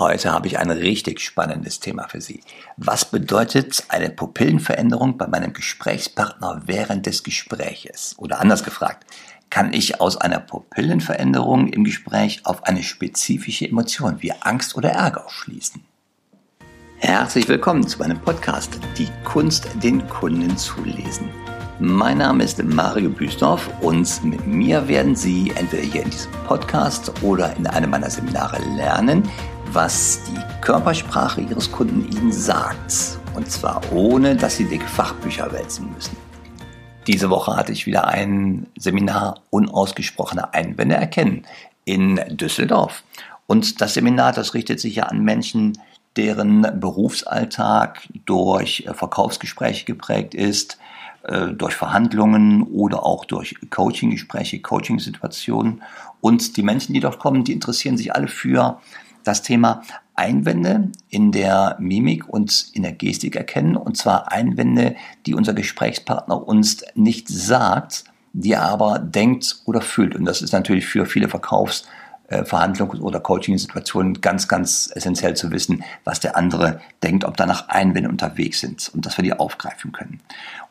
Heute habe ich ein richtig spannendes Thema für Sie. Was bedeutet eine Pupillenveränderung bei meinem Gesprächspartner während des Gespräches? Oder anders gefragt, kann ich aus einer Pupillenveränderung im Gespräch auf eine spezifische Emotion wie Angst oder Ärger schließen? Herzlich willkommen zu meinem Podcast Die Kunst, den Kunden zu lesen. Mein Name ist Mario Büsdorf und mit mir werden Sie entweder hier in diesem Podcast oder in einem meiner Seminare lernen, was die Körpersprache Ihres Kunden Ihnen sagt. Und zwar ohne, dass Sie dicke Fachbücher wälzen müssen. Diese Woche hatte ich wieder ein Seminar Unausgesprochene Einwände erkennen in Düsseldorf. Und das Seminar, das richtet sich ja an Menschen, deren Berufsalltag durch Verkaufsgespräche geprägt ist, äh, durch Verhandlungen oder auch durch Coaching-Gespräche, Coaching-Situationen. Und die Menschen, die dort kommen, die interessieren sich alle für das Thema Einwände in der Mimik und in der Gestik erkennen. Und zwar Einwände, die unser Gesprächspartner uns nicht sagt, die er aber denkt oder fühlt. Und das ist natürlich für viele Verkaufs- Verhandlungs- oder Coaching-Situationen ganz, ganz essentiell zu wissen, was der andere denkt, ob danach Einwände unterwegs sind und dass wir die aufgreifen können.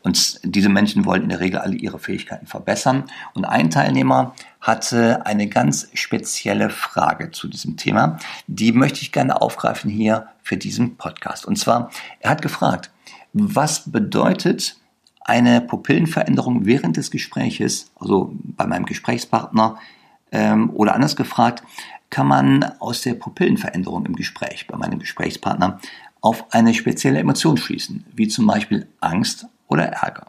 Und diese Menschen wollen in der Regel alle ihre Fähigkeiten verbessern. Und ein Teilnehmer hatte eine ganz spezielle Frage zu diesem Thema. Die möchte ich gerne aufgreifen hier für diesen Podcast. Und zwar, er hat gefragt, was bedeutet eine Pupillenveränderung während des Gespräches, also bei meinem Gesprächspartner, ähm, oder anders gefragt, kann man aus der Pupillenveränderung im Gespräch bei meinem Gesprächspartner auf eine spezielle Emotion schließen, wie zum Beispiel Angst oder Ärger.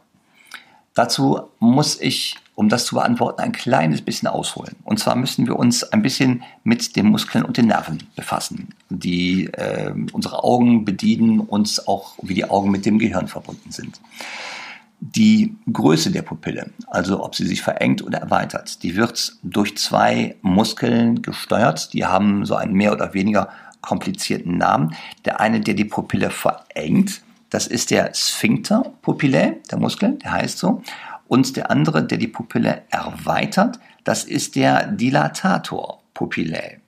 Dazu muss ich, um das zu beantworten, ein kleines bisschen ausholen. Und zwar müssen wir uns ein bisschen mit den Muskeln und den Nerven befassen, die äh, unsere Augen bedienen und auch wie die Augen mit dem Gehirn verbunden sind. Die Größe der Pupille, also ob sie sich verengt oder erweitert, die wird durch zwei Muskeln gesteuert. Die haben so einen mehr oder weniger komplizierten Namen. Der eine, der die Pupille verengt, das ist der Sphincter pupillae, der Muskel, der heißt so. Und der andere, der die Pupille erweitert, das ist der Dilatator pupillae.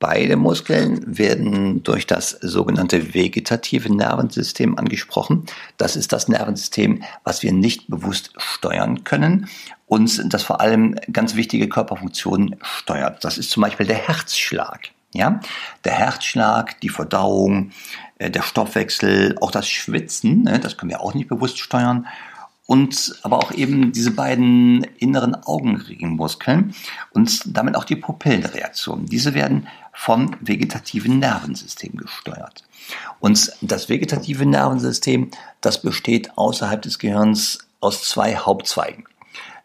Beide Muskeln werden durch das sogenannte vegetative Nervensystem angesprochen. Das ist das Nervensystem, was wir nicht bewusst steuern können und das vor allem ganz wichtige Körperfunktionen steuert. Das ist zum Beispiel der Herzschlag. Ja, der Herzschlag, die Verdauung, äh, der Stoffwechsel, auch das Schwitzen, ne, das können wir auch nicht bewusst steuern und aber auch eben diese beiden inneren Augenringmuskeln und damit auch die Pupillenreaktion. Diese werden vom vegetativen Nervensystem gesteuert. Und das vegetative Nervensystem, das besteht außerhalb des Gehirns aus zwei Hauptzweigen.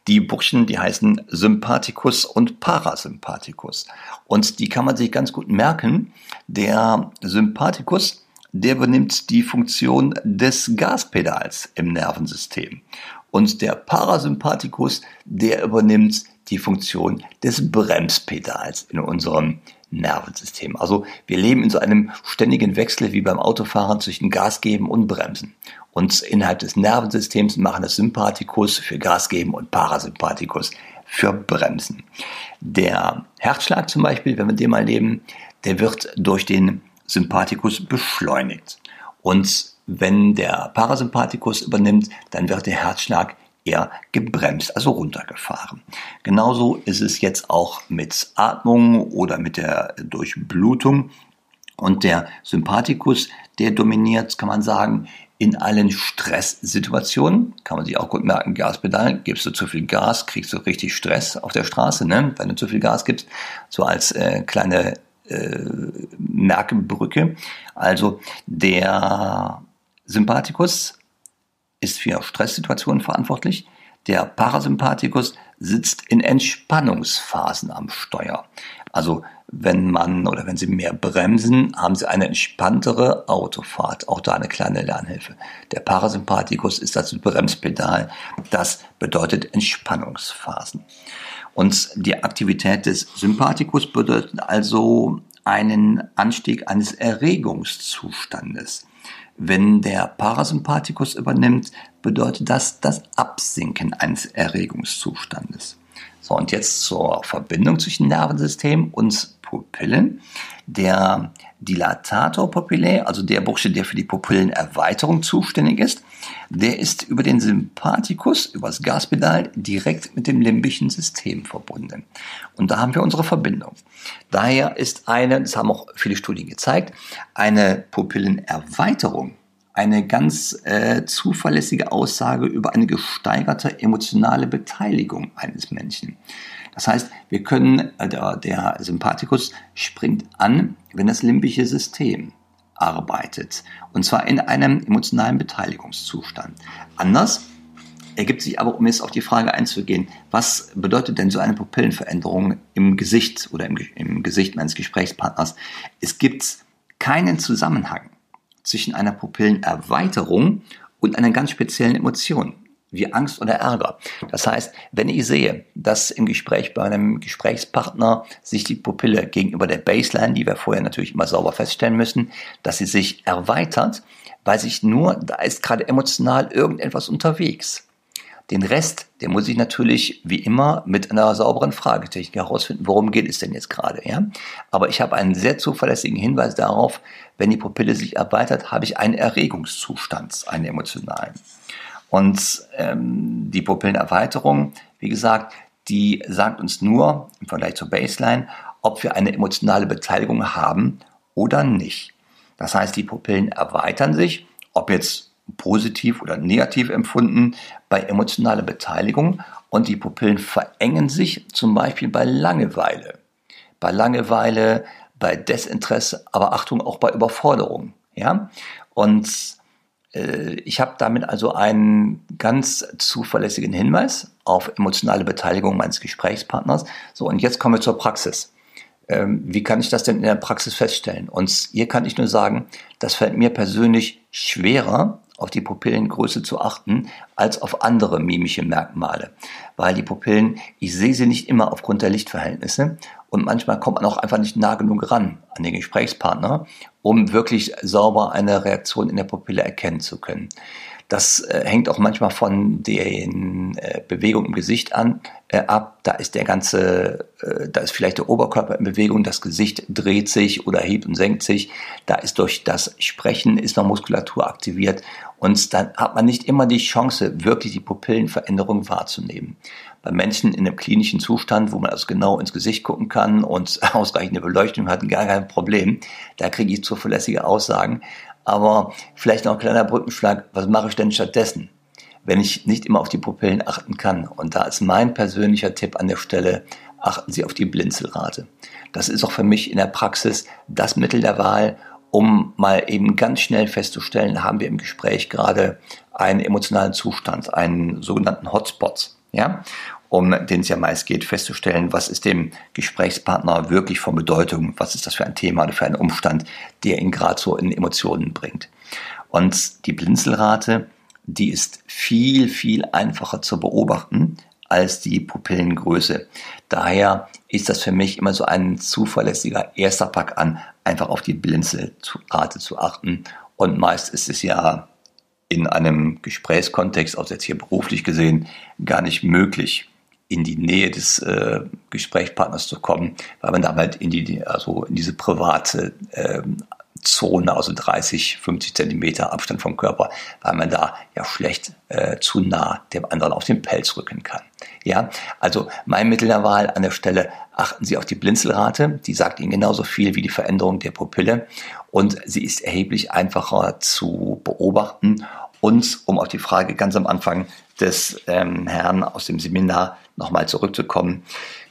Die Burschen, die heißen Sympathikus und Parasympathikus. Und die kann man sich ganz gut merken. Der Sympathikus, der übernimmt die Funktion des Gaspedals im Nervensystem. Und der Parasympathikus, der übernimmt die Funktion des Bremspedals in unserem Nervensystem. Also wir leben in so einem ständigen Wechsel wie beim Autofahren zwischen Gas geben und Bremsen. Und innerhalb des Nervensystems machen das Sympathikus für Gas geben und Parasympathikus für Bremsen. Der Herzschlag zum Beispiel, wenn wir den mal leben, der wird durch den Sympathikus beschleunigt. Und wenn der Parasympathikus übernimmt, dann wird der Herzschlag eher gebremst, also runtergefahren. Genauso ist es jetzt auch mit Atmung oder mit der Durchblutung. Und der Sympathikus, der dominiert, kann man sagen, in allen Stresssituationen. Kann man sich auch gut merken, Gaspedal, gibst du zu viel Gas, kriegst du richtig Stress auf der Straße, ne? wenn du zu viel Gas gibst. So als äh, kleine äh, Merkbrücke. Also der Sympathikus ist für Stresssituationen verantwortlich. Der Parasympathikus sitzt in Entspannungsphasen am Steuer. Also wenn man oder wenn Sie mehr bremsen, haben Sie eine entspanntere Autofahrt. Auch da eine kleine Lernhilfe. Der Parasympathikus ist das Bremspedal. Das bedeutet Entspannungsphasen. Und die Aktivität des Sympathikus bedeutet also einen Anstieg eines Erregungszustandes. Wenn der Parasympathikus übernimmt, bedeutet das das Absinken eines Erregungszustandes. So, und jetzt zur Verbindung zwischen Nervensystem und Pupillen. Der Dilatator Pupillae, also der Bursche, der für die Pupillenerweiterung zuständig ist, der ist über den Sympathikus, über das Gaspedal, direkt mit dem limbischen System verbunden. Und da haben wir unsere Verbindung. Daher ist eine, das haben auch viele Studien gezeigt, eine Pupillenerweiterung eine ganz äh, zuverlässige Aussage über eine gesteigerte emotionale Beteiligung eines Menschen. Das heißt, wir können, äh, der, der Sympathikus springt an, wenn das limbische System arbeitet. Und zwar in einem emotionalen Beteiligungszustand. Anders ergibt sich aber, um jetzt auf die Frage einzugehen, was bedeutet denn so eine Pupillenveränderung im Gesicht oder im, im Gesicht meines Gesprächspartners? Es gibt keinen Zusammenhang zwischen einer Pupillenerweiterung und einer ganz speziellen Emotion wie Angst oder Ärger. Das heißt, wenn ich sehe, dass im Gespräch bei einem Gesprächspartner sich die Pupille gegenüber der Baseline, die wir vorher natürlich immer sauber feststellen müssen, dass sie sich erweitert, weiß ich nur, da ist gerade emotional irgendetwas unterwegs. Den Rest, den muss ich natürlich wie immer mit einer sauberen Fragetechnik herausfinden, worum geht es denn jetzt gerade. Ja? Aber ich habe einen sehr zuverlässigen Hinweis darauf, wenn die Pupille sich erweitert, habe ich einen Erregungszustand, einen emotionalen. Und ähm, die Pupillenerweiterung, wie gesagt, die sagt uns nur im Vergleich zur Baseline, ob wir eine emotionale Beteiligung haben oder nicht. Das heißt, die Pupillen erweitern sich, ob jetzt positiv oder negativ empfunden, bei emotionaler Beteiligung und die Pupillen verengen sich zum Beispiel bei Langeweile. Bei Langeweile, bei Desinteresse, aber Achtung auch bei Überforderung. Ja? Und ich habe damit also einen ganz zuverlässigen Hinweis auf emotionale Beteiligung meines Gesprächspartners. So, und jetzt kommen wir zur Praxis. Ähm, wie kann ich das denn in der Praxis feststellen? Und hier kann ich nur sagen, das fällt mir persönlich schwerer, auf die Pupillengröße zu achten, als auf andere mimische Merkmale. Weil die Pupillen, ich sehe sie nicht immer aufgrund der Lichtverhältnisse und manchmal kommt man auch einfach nicht nah genug ran an den Gesprächspartner, um wirklich sauber eine Reaktion in der Pupille erkennen zu können. Das äh, hängt auch manchmal von den äh, Bewegungen im Gesicht an, äh, ab. Da ist der ganze, äh, da ist vielleicht der Oberkörper in Bewegung, das Gesicht dreht sich oder hebt und senkt sich. Da ist durch das Sprechen ist noch Muskulatur aktiviert und dann hat man nicht immer die Chance, wirklich die Pupillenveränderung wahrzunehmen. Bei Menschen in einem klinischen Zustand, wo man also genau ins Gesicht gucken kann und ausreichende Beleuchtung hat, gar kein Problem. Da kriege ich zuverlässige Aussagen. Aber vielleicht noch ein kleiner Brückenschlag, was mache ich denn stattdessen, wenn ich nicht immer auf die Pupillen achten kann? Und da ist mein persönlicher Tipp an der Stelle, achten Sie auf die Blinzelrate. Das ist auch für mich in der Praxis das Mittel der Wahl, um mal eben ganz schnell festzustellen, haben wir im Gespräch gerade einen emotionalen Zustand, einen sogenannten Hotspot, ja, um den es ja meist geht, festzustellen, was ist dem Gesprächspartner wirklich von Bedeutung, was ist das für ein Thema oder für einen Umstand, der ihn gerade so in Emotionen bringt. Und die Blinzelrate, die ist viel, viel einfacher zu beobachten als die Pupillengröße. Daher ist das für mich immer so ein zuverlässiger erster Pack an, einfach auf die Blinzelrate zu achten. Und meist ist es ja in einem Gesprächskontext, auch jetzt hier beruflich gesehen, gar nicht möglich, in die Nähe des äh, Gesprächspartners zu kommen, weil man damit in die, also in diese private ähm, Zone, also 30, 50 Zentimeter Abstand vom Körper, weil man da ja schlecht äh, zu nah dem anderen auf den Pelz rücken kann. Ja, also mein Mittel der Wahl an der Stelle, achten Sie auf die Blinzelrate, die sagt Ihnen genauso viel wie die Veränderung der Pupille und sie ist erheblich einfacher zu beobachten und um auf die Frage ganz am Anfang des ähm, Herrn aus dem Seminar nochmal zurückzukommen,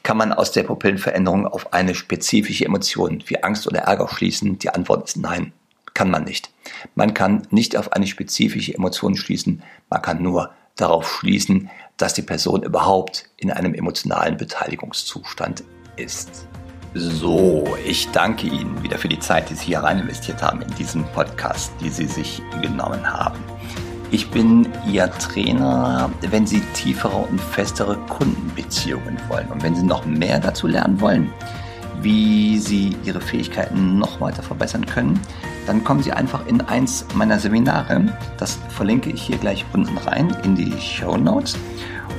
kann man aus der Pupillenveränderung auf eine spezifische Emotion wie Angst oder Ärger schließen? Die Antwort ist nein, kann man nicht. Man kann nicht auf eine spezifische Emotion schließen, man kann nur darauf schließen, dass die Person überhaupt in einem emotionalen Beteiligungszustand ist. So, ich danke Ihnen wieder für die Zeit, die Sie hier rein investiert haben in diesen Podcast, die Sie sich genommen haben. Ich bin Ihr Trainer, wenn Sie tiefere und festere Kundenbeziehungen wollen. Und wenn Sie noch mehr dazu lernen wollen, wie Sie Ihre Fähigkeiten noch weiter verbessern können, dann kommen Sie einfach in eins meiner Seminare. Das verlinke ich hier gleich unten rein in die Show Notes.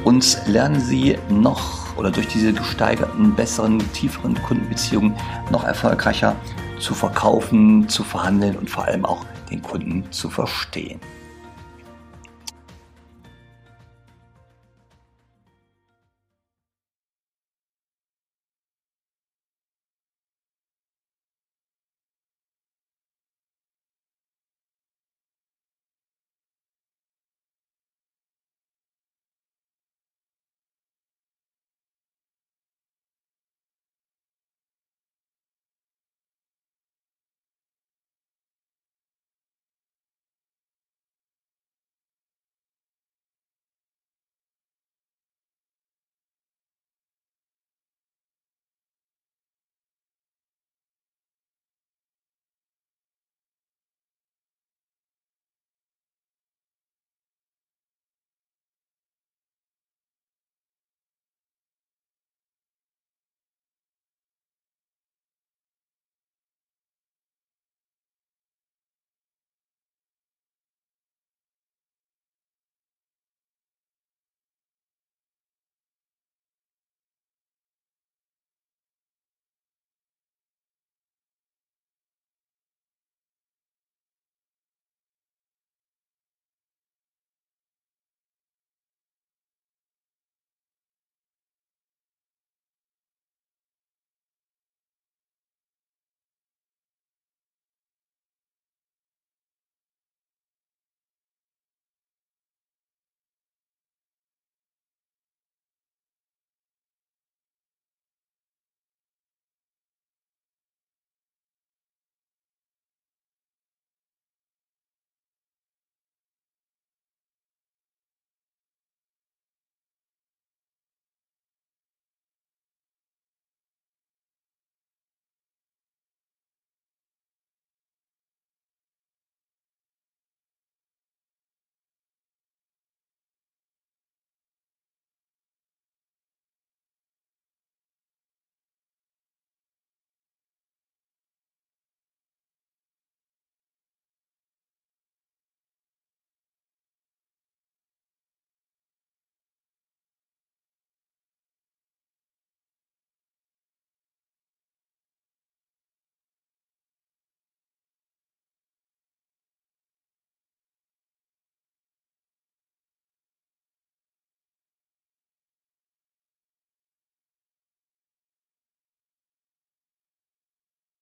Und lernen Sie noch oder durch diese gesteigerten, besseren, tieferen Kundenbeziehungen noch erfolgreicher zu verkaufen, zu verhandeln und vor allem auch den Kunden zu verstehen.